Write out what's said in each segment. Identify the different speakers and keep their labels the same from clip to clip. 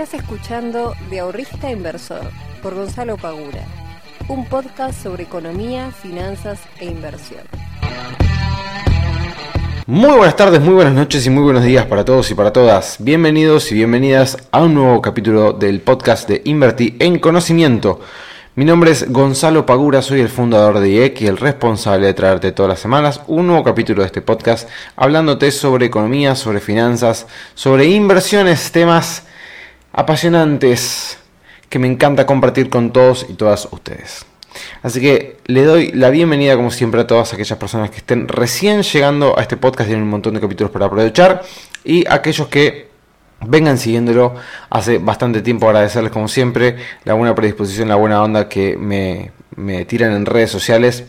Speaker 1: Estás escuchando De Ahorrista Inversor por Gonzalo Pagura, un podcast sobre economía, finanzas e inversión.
Speaker 2: Muy buenas tardes, muy buenas noches y muy buenos días para todos y para todas. Bienvenidos y bienvenidas a un nuevo capítulo del podcast de Invertir en Conocimiento. Mi nombre es Gonzalo Pagura, soy el fundador de IEC y el responsable de traerte todas las semanas un nuevo capítulo de este podcast hablándote sobre economía, sobre finanzas, sobre inversiones, temas apasionantes que me encanta compartir con todos y todas ustedes. Así que le doy la bienvenida como siempre a todas aquellas personas que estén recién llegando a este podcast, tienen un montón de capítulos para aprovechar, y aquellos que vengan siguiéndolo hace bastante tiempo, agradecerles como siempre la buena predisposición, la buena onda que me, tiran en redes sociales.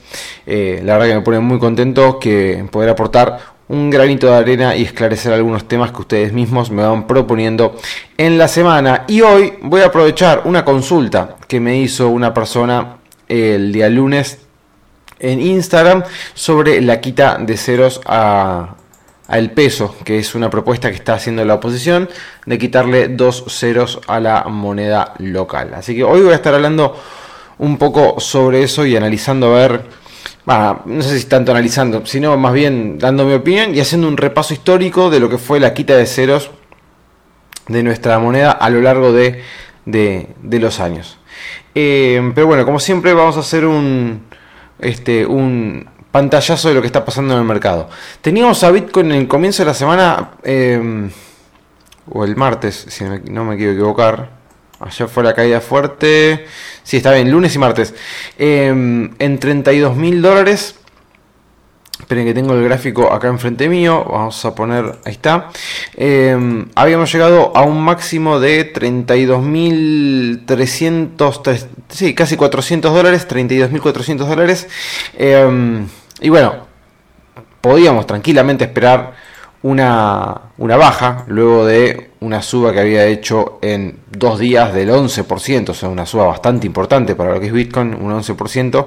Speaker 2: Eh, la verdad que me pone muy contento que poder aportar un granito de arena y esclarecer algunos temas que ustedes mismos me van proponiendo en la semana. Y hoy voy a aprovechar una consulta que me hizo una persona el día lunes en Instagram sobre la quita de ceros a, el peso, que es una propuesta que está haciendo la oposición de quitarle dos ceros a la moneda local. Así que hoy voy a estar hablando un poco sobre eso y analizando a ver no sé si tanto analizando, sino más bien dando mi opinión y haciendo un repaso histórico de lo que fue la quita de ceros de nuestra moneda a lo largo de, los años. Eh, pero bueno, como siempre vamos a hacer un, este, un pantallazo de lo que está pasando en el mercado. Teníamos a Bitcoin en el comienzo de la semana, eh, o el martes, si no me quiero equivocar, Ayer fue la caída fuerte. Sí, está bien, lunes y martes. Em, en 32 mil dólares. Esperen que tengo el gráfico acá enfrente mío. Vamos a poner, ahí está. Em, habíamos llegado a un máximo de 32.300, sí, casi 400 dólares, 32.400 dólares. Em, y bueno, podíamos tranquilamente esperar una, una, baja luego de una suba que había hecho en dos días del 11%, o sea, una suba bastante importante para lo que es Bitcoin, un 11%.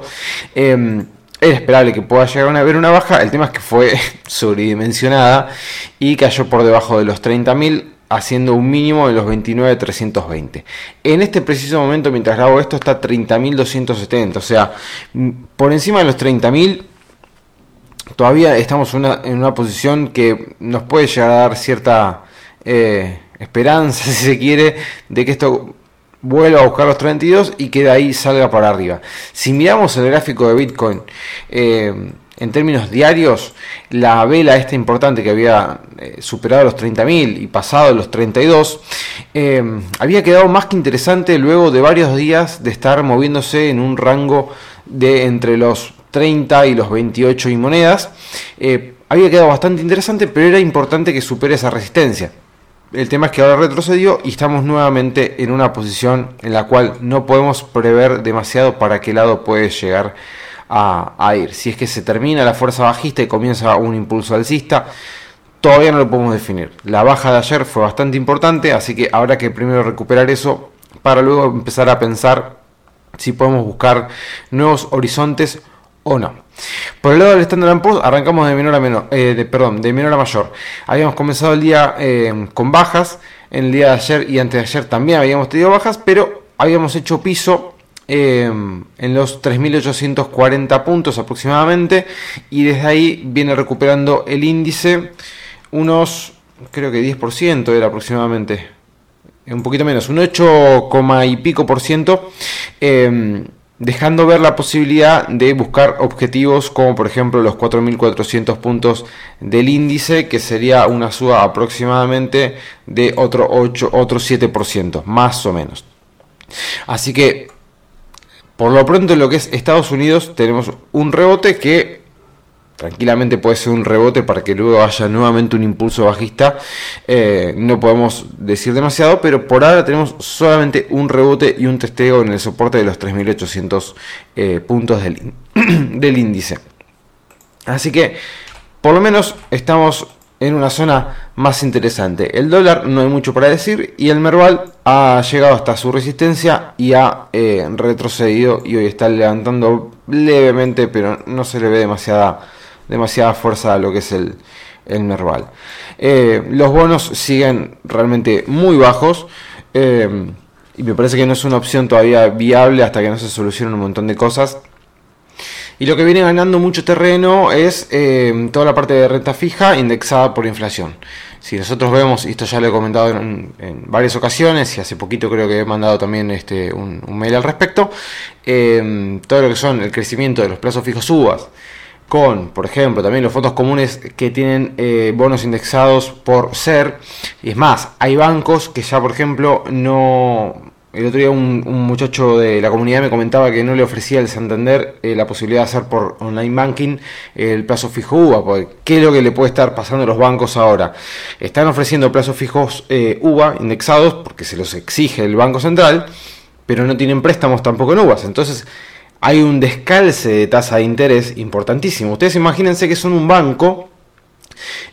Speaker 2: Eh, era esperable que pueda llegar a haber una baja, el tema es que fue sobredimensionada y cayó por debajo de los 30.000 haciendo un mínimo de los 29.320. En este preciso momento, mientras grabo esto, está 30.270, o sea, por encima de los 30.000 todavía estamos en una posición que nos puede llegar a dar cierta eh, esperanza, si se quiere, de que esto vuelva a buscar los 32 y que de ahí salga para arriba. Si miramos el gráfico de Bitcoin eh, en términos diarios, la vela esta importante que había eh, superado los 30.000 y pasado los 32, había quedado más que interesante luego de varios días de estar moviéndose en un rango de entre los 30 y los 28 y monedas, eh, había quedado bastante interesante, pero era importante que supere esa resistencia. El tema es que ahora retrocedió y estamos nuevamente en una posición en la cual no podemos prever demasiado para qué lado puede llegar a, ir. Si es que se termina la fuerza bajista y comienza un impulso alcista, todavía no lo podemos definir. La baja de ayer fue bastante importante, así que habrá que primero recuperar eso para luego empezar a pensar si podemos buscar nuevos horizontes o no. Por el lado del Standard Poor's arrancamos de menor a menor, eh, de, perdón, de menor a mayor. Habíamos comenzado el día eh, con bajas, en el día de ayer y antes de ayer también habíamos tenido bajas, pero habíamos hecho piso eh, en los 3.840 puntos aproximadamente y desde ahí viene recuperando el índice unos, creo que 10% era aproximadamente, un poquito menos, un 8, y pico por ciento dejando ver la posibilidad de buscar objetivos como por ejemplo los 4.400 puntos del índice, que sería una suba aproximadamente de otro, 8, otro 7%, más o menos. Así que, por lo pronto en lo que es Estados Unidos, tenemos un rebote que tranquilamente puede ser un rebote para que luego haya nuevamente un impulso bajista. Eh, no podemos decir demasiado, pero por ahora tenemos solamente un rebote y un testeo en el soporte de los 3.800 eh, puntos del, del índice. Así que, por lo menos, estamos en una zona más interesante. El dólar no hay mucho para decir y el Merval ha llegado hasta su resistencia y ha eh, retrocedido y hoy está levantando levemente, pero no se le ve demasiada demasiada fuerza a lo que es el, el Merval. Eh, los bonos siguen realmente muy bajos. eh, y me parece que no es una opción todavía viable hasta que no se solucionen un montón de cosas. Y lo que viene ganando mucho terreno es eh, toda la parte de renta fija indexada por inflación. Si nosotros vemos, y esto ya lo he comentado en, varias ocasiones, y hace poquito creo que he mandado también este, un, mail al respecto, todo lo que son el crecimiento de los plazos fijos UVAs, con, por ejemplo, también los fondos comunes que tienen eh, bonos indexados por ser, y es más, hay bancos que ya, por ejemplo, no el otro día un, muchacho de la comunidad me comentaba que no le ofrecía el Santander eh, la posibilidad de hacer por online banking el plazo fijo UVA, porque ¿qué es lo que le puede estar pasando a los bancos ahora? Están ofreciendo plazos fijos eh, UVA indexados porque se los exige el Banco Central, pero no tienen préstamos tampoco en UVAs. Entonces hay un descalce de tasa de interés importantísimo. Ustedes imagínense que son un banco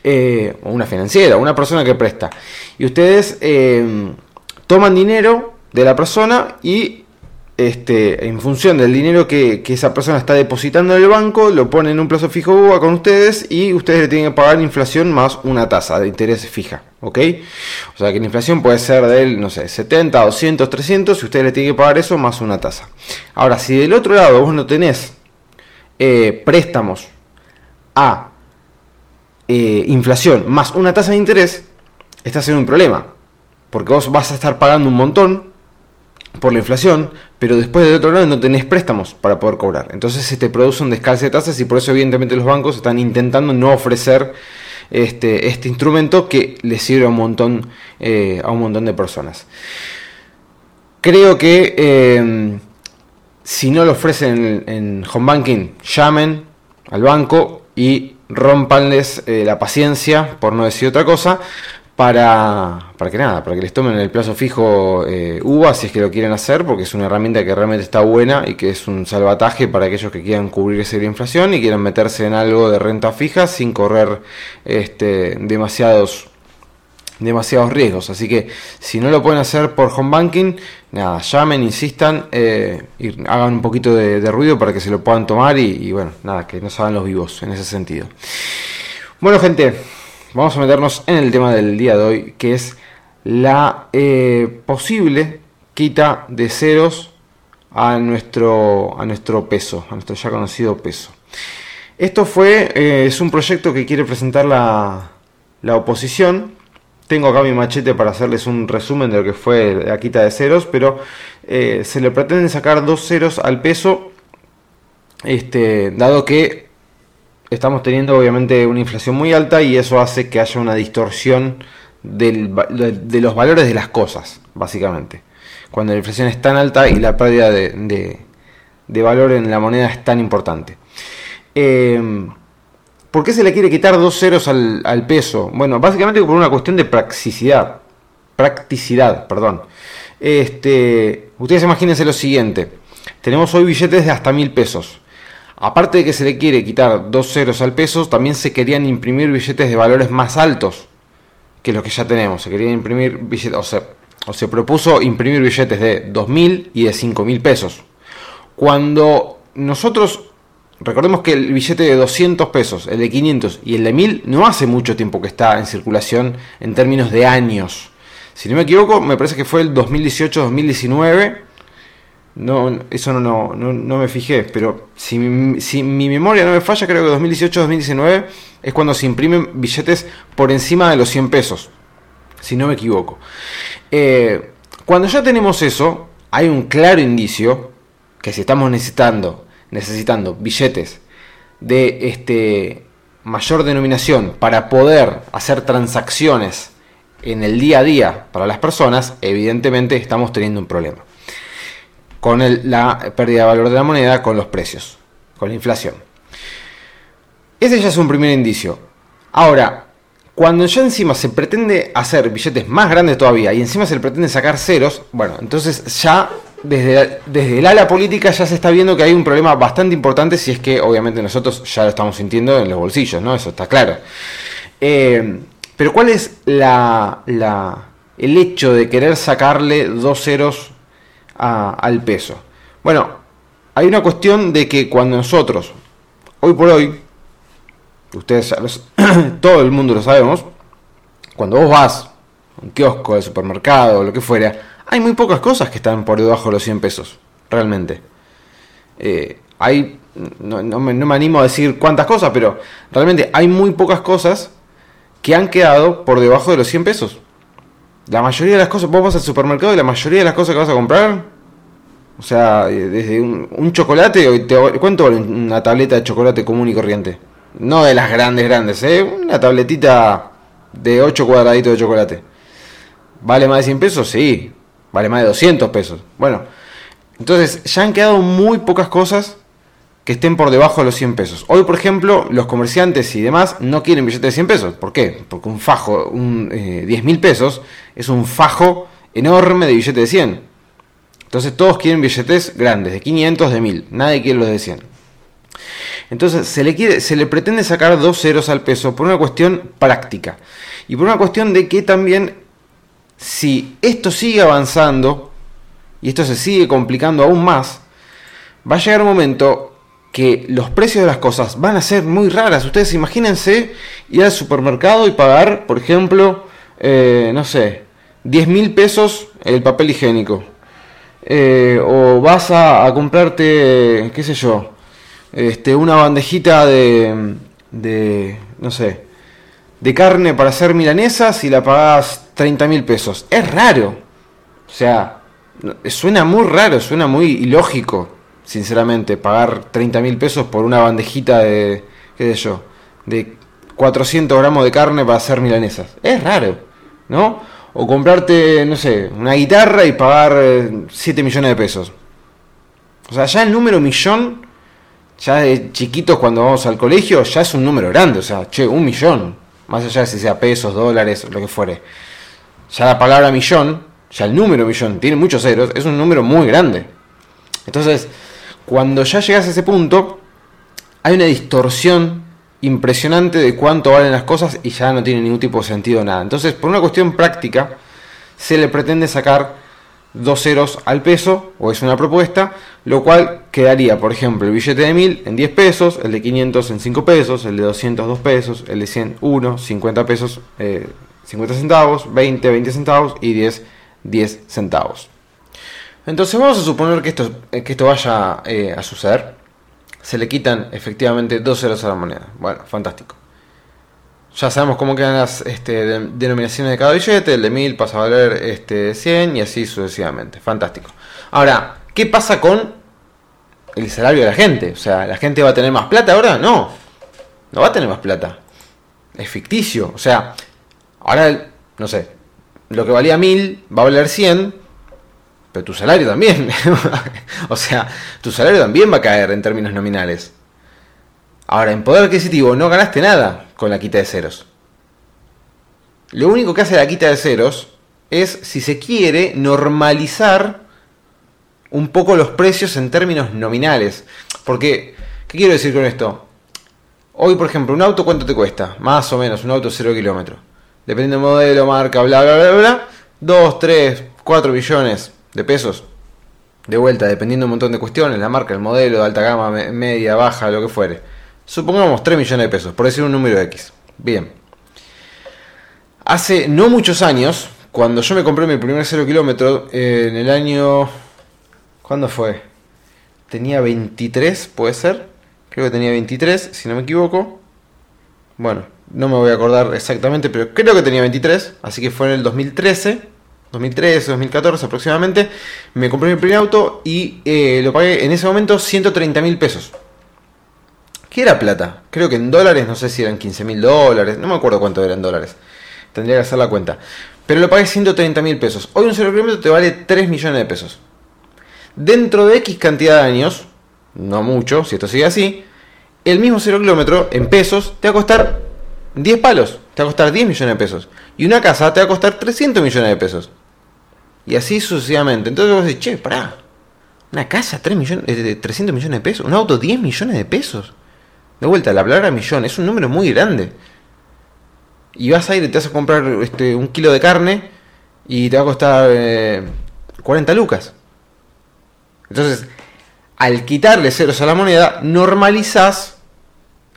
Speaker 2: eh, o una financiera, una persona que presta, y ustedes toman dinero de la persona y este, en función del dinero que, esa persona está depositando en el banco, lo pone en un plazo fijo con ustedes y ustedes le tienen que pagar inflación más una tasa de interés fija, ¿ok? O sea que la inflación puede ser del, no sé, 70, 200, 300 y ustedes le tienen que pagar eso más una tasa. Ahora, si del otro lado vos no tenés eh, préstamos a eh, inflación más una tasa de interés, estás en un problema, porque vos vas a estar pagando un montón por la inflación, pero después del otro lado no tenés préstamos para poder cobrar. Entonces se te produce un descalce de tasas y por eso evidentemente los bancos están intentando no ofrecer este, este instrumento que le sirve a un montón, eh, a un montón de personas. Creo que eh, si no lo ofrecen en, home banking, llamen al banco y rompanles eh, la paciencia, por no decir otra cosa, para, para que nada, para que les tomen el plazo fijo eh, UVA si es que lo quieren hacer, porque es una herramienta que realmente está buena y que es un salvataje para aquellos que quieran cubrirse de la inflación y quieran meterse en algo de renta fija sin correr este, demasiados demasiados riesgos. Así que si no lo pueden hacer por home banking, nada, llamen, insistan eh, y hagan un poquito de, ruido para que se lo puedan tomar y, y bueno, nada, que no se hagan los vivos en ese sentido. Bueno, gente, vamos a meternos en el tema del día de hoy, que es la eh, posible quita de ceros a nuestro, a nuestro peso, a nuestro ya conocido peso. Esto fue, eh, es un proyecto que quiere presentar la, la, oposición. Tengo acá mi machete para hacerles un resumen de lo que fue la quita de ceros, pero eh, se le pretenden sacar dos ceros al peso, este, dado que estamos teniendo obviamente una inflación muy alta y eso hace que haya una distorsión de, los valores de las cosas, básicamente. Cuando la inflación es tan alta y la pérdida de, valor en la moneda es tan importante. Em, ¿Por qué se le quiere quitar dos ceros al, peso? Bueno, básicamente por una cuestión de practicidad. Practicidad, perdón. Este, ustedes imagínense lo siguiente. Tenemos hoy billetes de hasta mil pesos. Aparte de que se le quiere quitar dos ceros al peso, también se querían imprimir billetes de valores más altos que los que ya tenemos. Se querían imprimir billetes, o, sea, o se propuso imprimir billetes de 2.000 y de 5.000 pesos. Cuando nosotros, recordemos que el billete de 200 pesos, el de 500 y el de 1.000 no hace mucho tiempo que está en circulación en términos de años. Si no me equivoco, me parece que fue el 2018-2019 no, eso no, no, me fijé, pero si mi, si mi memoria no me falla, creo que 2018-2019 es cuando se imprimen billetes por encima de los 100 pesos, si no me equivoco. Eh, cuando ya tenemos eso, hay un claro indicio que si estamos necesitando, necesitando billetes de este mayor denominación para poder hacer transacciones en el día a día para las personas, evidentemente estamos teniendo un problema con la pérdida de valor de la moneda, con los precios, con la inflación. Ese ya es un primer indicio. Ahora, cuando ya encima se pretende hacer billetes más grandes todavía y encima se pretende sacar ceros, bueno, entonces ya desde, desde el ala política ya se está viendo que hay un problema bastante importante si es que obviamente nosotros ya lo estamos sintiendo en los bolsillos, ¿no? Eso está claro. Eh, pero ¿cuál es la, la, el hecho de querer sacarle dos ceros al peso. Bueno, hay una cuestión de que cuando nosotros, hoy por hoy, ustedes, todo el mundo lo sabemos, cuando vos vas a un kiosco, al supermercado, lo que fuera, hay muy pocas cosas que están por debajo de los 100 pesos, realmente. Eh, hay, no, me, no, me, animo a decir cuántas cosas, pero realmente hay muy pocas cosas que han quedado por debajo de los 100 pesos. La mayoría de las cosas, vos vas al supermercado y la mayoría de las cosas que vas a comprar, o sea, eh, desde un, chocolate, ¿cuánto vale una tableta de chocolate común y corriente? No de las grandes, grandes, ¿eh? Una tabletita de 8 cuadraditos de chocolate. ¿Vale más de 100 pesos? Sí. Vale más de 200 pesos. Bueno, entonces ya han quedado muy pocas cosas que estén por debajo de los 100 pesos. Hoy, por ejemplo, los comerciantes y demás no quieren billetes de 100 pesos. ¿Por qué? Porque un fajo, un, eh, 10 mil pesos, es un fajo enorme de billetes de 100. Entonces todos quieren billetes grandes, de 500, de 1000. Nadie quiere los de 100. Entonces se le, quiere, se le pretende sacar dos ceros al peso por una cuestión práctica. Y por una cuestión de que también si esto sigue avanzando y esto se sigue complicando aún más, va a llegar un momento que los precios de las cosas van a ser muy raras. Ustedes imagínense ir al supermercado y pagar, por ejemplo, eh, no sé, 10 mil pesos el papel higiénico. Eh, o vas a, comprarte, qué sé yo, este, una bandejita de, de, no sé, de carne para hacer milanesas y la pagas 30 mil pesos. Es raro. O sea, suena muy raro, suena muy ilógico, sinceramente, pagar 30 mil pesos por una bandejita de, qué sé yo, de 400 gramos de carne para hacer milanesas. Es raro, ¿no? O comprarte, no sé, una guitarra y pagar 7 eh, millones de pesos. O sea, ya el número millón, ya de chiquitos cuando vamos al colegio, ya es un número grande. O sea, che, un millón. Más allá de si sea pesos, dólares, lo que fuere. Ya la palabra millón, ya el número millón, tiene muchos ceros, es un número muy grande. Entonces, cuando ya llegas a ese punto, hay una distorsión impresionante de cuánto valen las cosas y ya no tiene ningún tipo de sentido nada. Entonces, por una cuestión práctica, se le pretende sacar dos ceros al peso, o es una propuesta, lo cual quedaría, por ejemplo, el billete de 1000 en 10 pesos, el de 500 en 5 pesos, el de 200 2 pesos, el de 100 1, 50 pesos, 50 eh, centavos, 20 20 centavos y 10 10 centavos. Entonces vamos a suponer que esto, que esto vaya eh, a suceder se le quitan efectivamente dos ceros a la moneda. Bueno, fantástico. Ya sabemos cómo quedan las este, denominaciones de cada billete. El de 1000 pasa a valer este, 100 y así sucesivamente. Fantástico. Ahora, ¿qué pasa con el salario de la gente? O sea, ¿la gente va a tener más plata ahora? No. No va a tener más plata. Es ficticio. O sea, ahora, no sé, lo que valía 1000 va a valer 100 pero tu salario también. o sea, tu salario también va a caer en términos nominales. Ahora, en poder adquisitivo no ganaste nada con la quita de ceros. Lo único que hace la quita de ceros es, si se quiere, normalizar un poco los precios en términos nominales. Porque, ¿qué quiero decir con esto? Hoy, por ejemplo, un auto, ¿cuánto te cuesta? Más o menos, un auto 0 kilómetros. Dependiendo del modelo, marca, bla, bla, bla, bla. 2, 3, 4 billones de pesos. De vuelta, dependiendo de un montón de cuestiones, la marca, el modelo, de alta gama, media, baja, lo que fuere. Supongamos 3 millones de pesos, por decir un número X. Bien. Hace no muchos años, cuando yo me compré mi primer 0 kilómetro, en el año... ¿Cuándo fue? Tenía 23, puede ser. Creo que tenía 23, si no me equivoco. Bueno, no me voy a acordar exactamente, pero creo que tenía 23, así que fue en el 2013 2013, 2014 aproximadamente, me compré mi primer auto y eh, lo pagué en ese momento 130 mil pesos. ¿Qué era plata? Creo que en dólares, no sé si eran 15 mil dólares, no me acuerdo cuánto eran dólares. Tendría que hacer la cuenta. Pero lo pagué 130 mil pesos. Hoy un 0 kilómetro te vale 3 millones de pesos. Dentro de X cantidad de años, no mucho, si esto sigue así, el mismo 0 kilómetro en pesos te va a costar 10 palos, te va a costar 10 millones de pesos. Y una casa te va a costar 300 millones de pesos. Y así sucesivamente. Entonces vos decís, che, pará. Una casa, 3 millones, 300 eh, millones de pesos. Un auto, 10 millones de pesos. De vuelta, la palabra millón es un número muy grande. Y vas a ir y te vas a comprar este, un kilo de carne y te va a costar 40 eh, lucas. Entonces, al quitarle ceros a la moneda, normalizás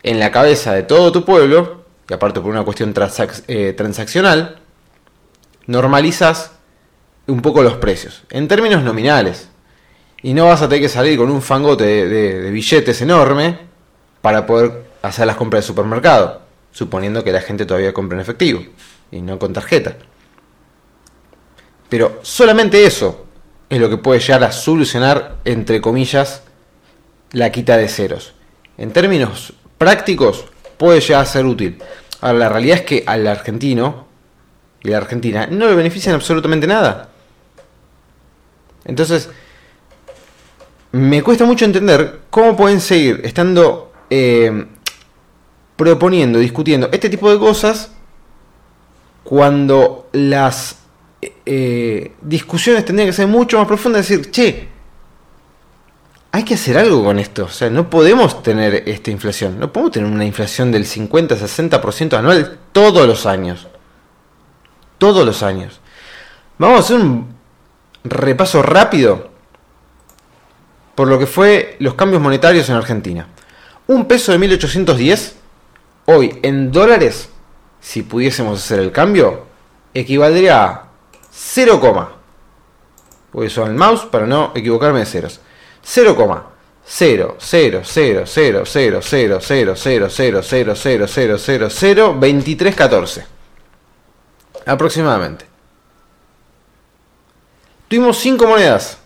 Speaker 2: en la cabeza de todo tu pueblo, y aparte por una cuestión eh, transaccional, normalizas un poco los precios, en términos nominales. Y no vas a tener que salir con un fangote de, billetes enorme para poder hacer las compras de supermercado, suponiendo que la gente todavía compra en efectivo y no con tarjeta. Pero solamente eso es lo que puede llegar a solucionar, entre comillas, la quita de ceros. En términos prácticos, puede llegar a ser útil. Ahora, la realidad es que al argentino y a la Argentina no le benefician absolutamente nada. Entonces, me cuesta mucho entender cómo pueden seguir estando eh, proponiendo, discutiendo este tipo de cosas cuando las eh, discusiones tendrían que ser mucho más profundas. Decir, che, hay que hacer algo con esto. O sea, no podemos tener esta inflación. No podemos tener una inflación del 50-60% anual todos los años. Todos los años. Vamos a hacer un repaso rápido por lo que fue los cambios monetarios en Argentina. Un peso de 1810, hoy en dólares, si pudiésemos hacer el cambio, equivaldría a 0, voy a usar el mouse para no equivocarme de ceros. 0, 0, 0, 0, 0, 0, 0, 0, 0, 0, 0, 0, 0, 0, 0, 0, 23, 14. Aproximadamente. Tuvimos 5 monedas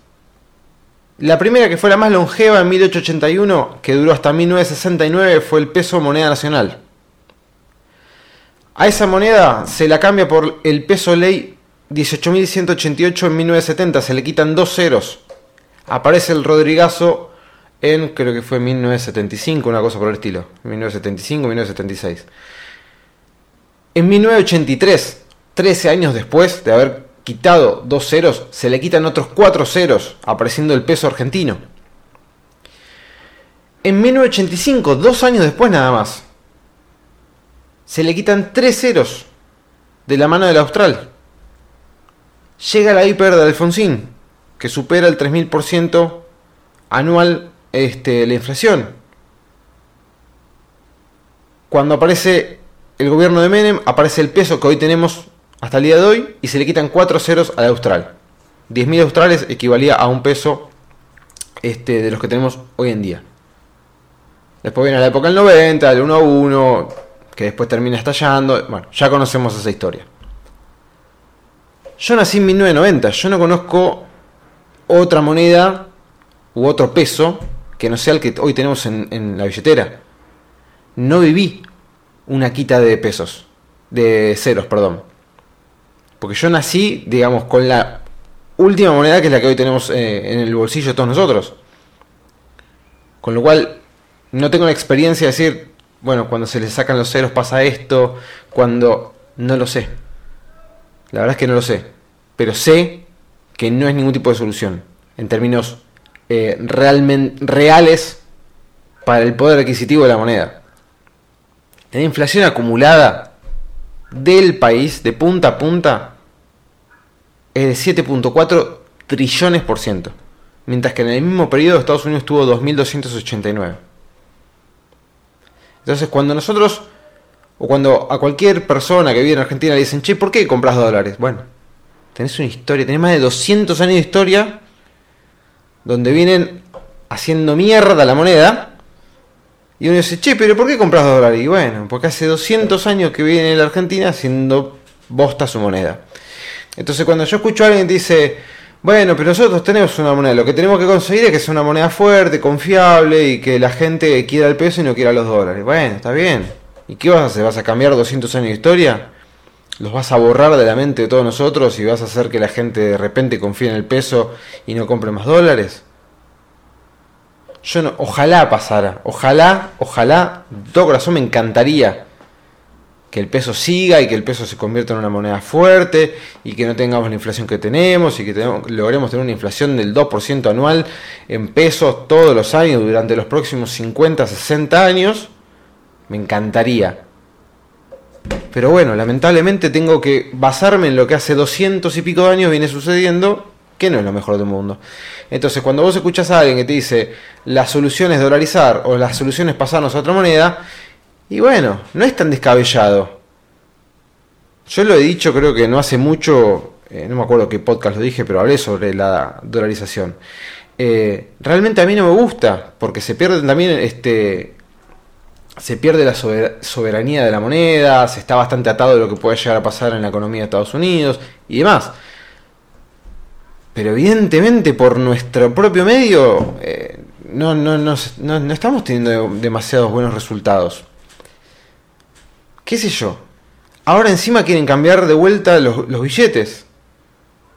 Speaker 2: la primera, que fue la más longeva en 1881, que duró hasta 1969, fue el peso moneda nacional. A esa moneda se la cambia por el peso ley 18.188 en 1970, se le quitan dos ceros. Aparece el Rodrigazo en, creo que fue 1975, una cosa por el estilo. 1975, 1976. En 1983, 13 años después de haber quitado dos ceros, se le quitan otros cuatro ceros, apareciendo el peso argentino. En 1985, dos años después nada más, se le quitan tres ceros de la mano del austral. Llega la hiper de Alfonsín, que supera el 3000% anual este, la inflación. Cuando aparece el gobierno de Menem, aparece el peso que hoy tenemos hasta el día de hoy y se le quitan 4 ceros al austral. 10.000 australes equivalía a un peso este, de los que tenemos hoy en día. Después viene la época del 90, el 1 a 1, que después termina estallando. Bueno, ya conocemos esa historia. Yo nací en 1990, yo no conozco otra moneda u otro peso que no sea el que hoy tenemos en, en la billetera. No viví una quita de pesos, de ceros, perdón. Porque yo nací, digamos, con la última moneda que es la que hoy tenemos eh, en el bolsillo todos nosotros. Con lo cual, no tengo la experiencia de decir, bueno, cuando se le sacan los ceros pasa esto, cuando... No lo sé. La verdad es que no lo sé. Pero sé que no es ningún tipo de solución. En términos eh, realmente reales para el poder adquisitivo de la moneda. La inflación acumulada del país de punta a punta es de 7.4 trillones por ciento, mientras que en el mismo periodo Estados Unidos tuvo 2.289. Entonces cuando nosotros, o cuando a cualquier persona que vive en Argentina le dicen, che, ¿por qué compras dólares? Bueno, tenés una historia, tenés más de 200 años de historia donde vienen haciendo mierda la moneda y uno dice, che, pero ¿por qué compras dólares? Y bueno, porque hace 200 años que viene en la Argentina haciendo bosta su moneda. Entonces cuando yo escucho a alguien que dice, bueno, pero nosotros tenemos una moneda, lo que tenemos que conseguir es que sea una moneda fuerte, confiable y que la gente quiera el peso y no quiera los dólares. Bueno, está bien. ¿Y qué vas a hacer? ¿Vas a cambiar 200 años de historia? ¿Los vas a borrar de la mente de todos nosotros y vas a hacer que la gente de repente confíe en el peso y no compre más dólares? Yo no, ojalá pasara, ojalá, ojalá, de todo corazón me encantaría que el peso siga y que el peso se convierta en una moneda fuerte y que no tengamos la inflación que tenemos y que logremos tener una inflación del 2% anual en pesos todos los años durante los próximos 50, 60 años, me encantaría. Pero bueno, lamentablemente tengo que basarme en lo que hace 200 y pico de años viene sucediendo que no es lo mejor del mundo. Entonces, cuando vos escuchas a alguien que te dice la solución es dolarizar o la solución es pasarnos a otra moneda, y bueno, no es tan descabellado. Yo lo he dicho, creo que no hace mucho, eh, no me acuerdo qué podcast lo dije, pero hablé sobre la dolarización. Eh, realmente a mí no me gusta, porque se pierde también este. Se pierde la soberanía de la moneda, se está bastante atado de lo que puede llegar a pasar en la economía de Estados Unidos y demás. Pero evidentemente por nuestro propio medio eh, no, no, no, estamos teniendo demasiados buenos resultados. ¿Qué sé yo? Ahora encima quieren cambiar de vuelta los, billetes.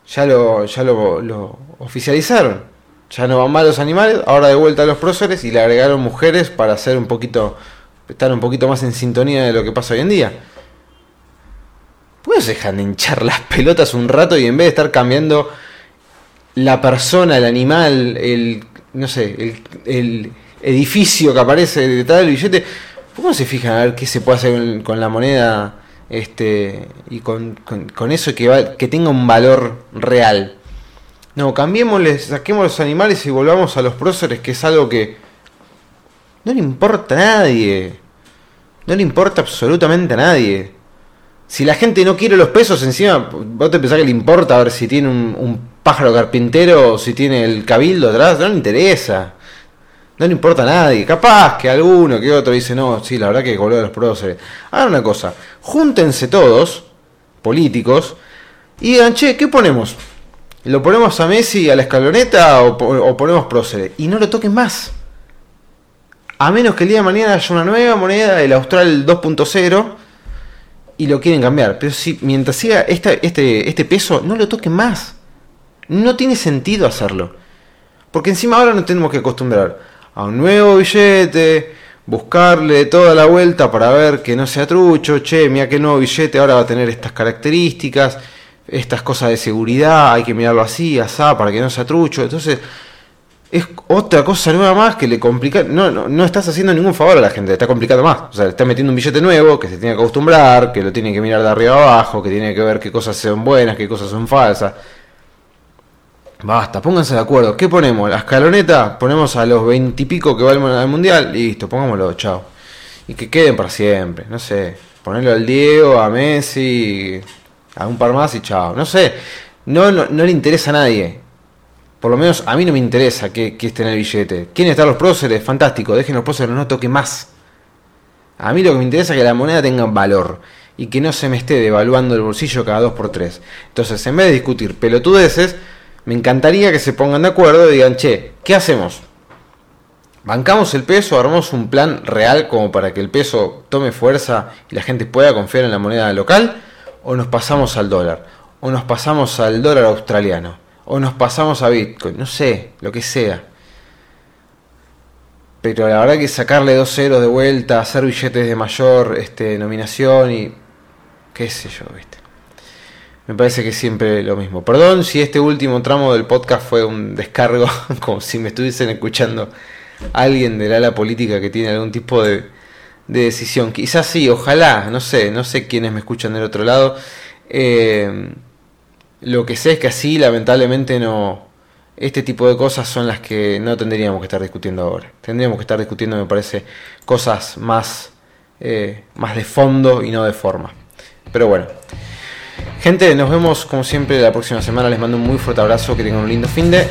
Speaker 2: Ya lo, ya lo oficializaron ya no van mal los animales, ahora de vuelta a los próceres y le agregaron mujeres para hacer un poquito, estar un poquito más en sintonía de lo que pasa hoy en día. ¿Puedes dejar de hinchar las pelotas un rato y en vez de estar cambiando la persona, el animal, el, no sé, el, edificio que aparece detrás del billete, ¿por qué no se fijan a ver qué se puede hacer con la moneda este, y con, con, eso que, que tenga un valor real? No, cambiémosle, saquemos los animales y volvamos a los próceres, que es algo que no le importa a nadie. No le importa absolutamente a nadie. Si la gente no quiere los pesos encima, vos te pensás que le importa a ver si tiene un, pájaro carpintero si tiene el cabildo atrás, no le interesa. No le importa a nadie. Capaz que alguno que otro dice, no, sí, la verdad que volver a los próceres. Hagan una cosa, júntense todos, políticos, y digan, che, ¿qué ponemos? ¿Lo ponemos a Messi a la escaloneta o, ponemos próceres? Y no lo toquen más. A menos que el día de mañana haya una nueva moneda, el Austral 2.0, y lo quieren cambiar. Pero si mientras siga este, este peso, no lo toquen más. No tiene sentido hacerlo. Porque encima ahora nos tenemos que acostumbrar a un nuevo billete, buscarle toda la vuelta para ver que no sea trucho, che, mira que nuevo billete ahora va a tener estas características estas cosas de seguridad, hay que mirarlo así, asá, para que no sea trucho. Entonces, es otra cosa nueva más que le complica. No, no, no estás haciendo ningún favor a la gente, está complicando más. O sea, le estás metiendo un billete nuevo que se tiene que acostumbrar, que lo tiene que mirar de arriba abajo, que tiene que ver qué cosas son buenas, qué cosas son falsas. Basta, pónganse de acuerdo. ¿Qué ponemos? ¿La escaloneta? Ponemos a los veintipico que valen al mundial. Listo, pongámoslo, chao. Y que queden para siempre. No sé. Ponerlo al Diego, a Messi, a un par más y chao. No sé, no, no, le interesa a nadie. Por lo menos a mí no me interesa que, que esté en el billete. ¿Quieren estar los próceres? Fantástico, dejen los próceres, no toque más. A mí lo que me interesa es que la moneda tenga valor y que no se me esté devaluando el bolsillo cada dos por tres. Entonces, en vez de discutir pelotudeces, me encantaría que se pongan de acuerdo y digan, che, ¿qué hacemos? ¿Bancamos el peso? ¿Armamos un plan real como para que el peso tome fuerza y la gente pueda confiar en la moneda local? o nos pasamos al dólar, o nos pasamos al dólar australiano, o nos pasamos a Bitcoin, no sé, lo que sea. Pero la verdad que sacarle dos ceros de vuelta, hacer billetes de mayor este, nominación y qué sé yo, ¿viste? Me parece que siempre lo mismo. Perdón si este último tramo del podcast fue un descargo, como si me estuviesen escuchando alguien del ala política que tiene algún tipo de, de decisión. Quizás sí, ojalá, no sé, no sé quiénes me escuchan del otro lado. Eh, lo que sé es que así, lamentablemente, no. Este tipo de cosas son las que no tendríamos que estar discutiendo ahora. Tendríamos que estar discutiendo, me parece, cosas más, eh, más de fondo y no de forma. Pero bueno. Gente, nos vemos como siempre la próxima semana. Les mando un muy fuerte abrazo. Que tengan un lindo fin de.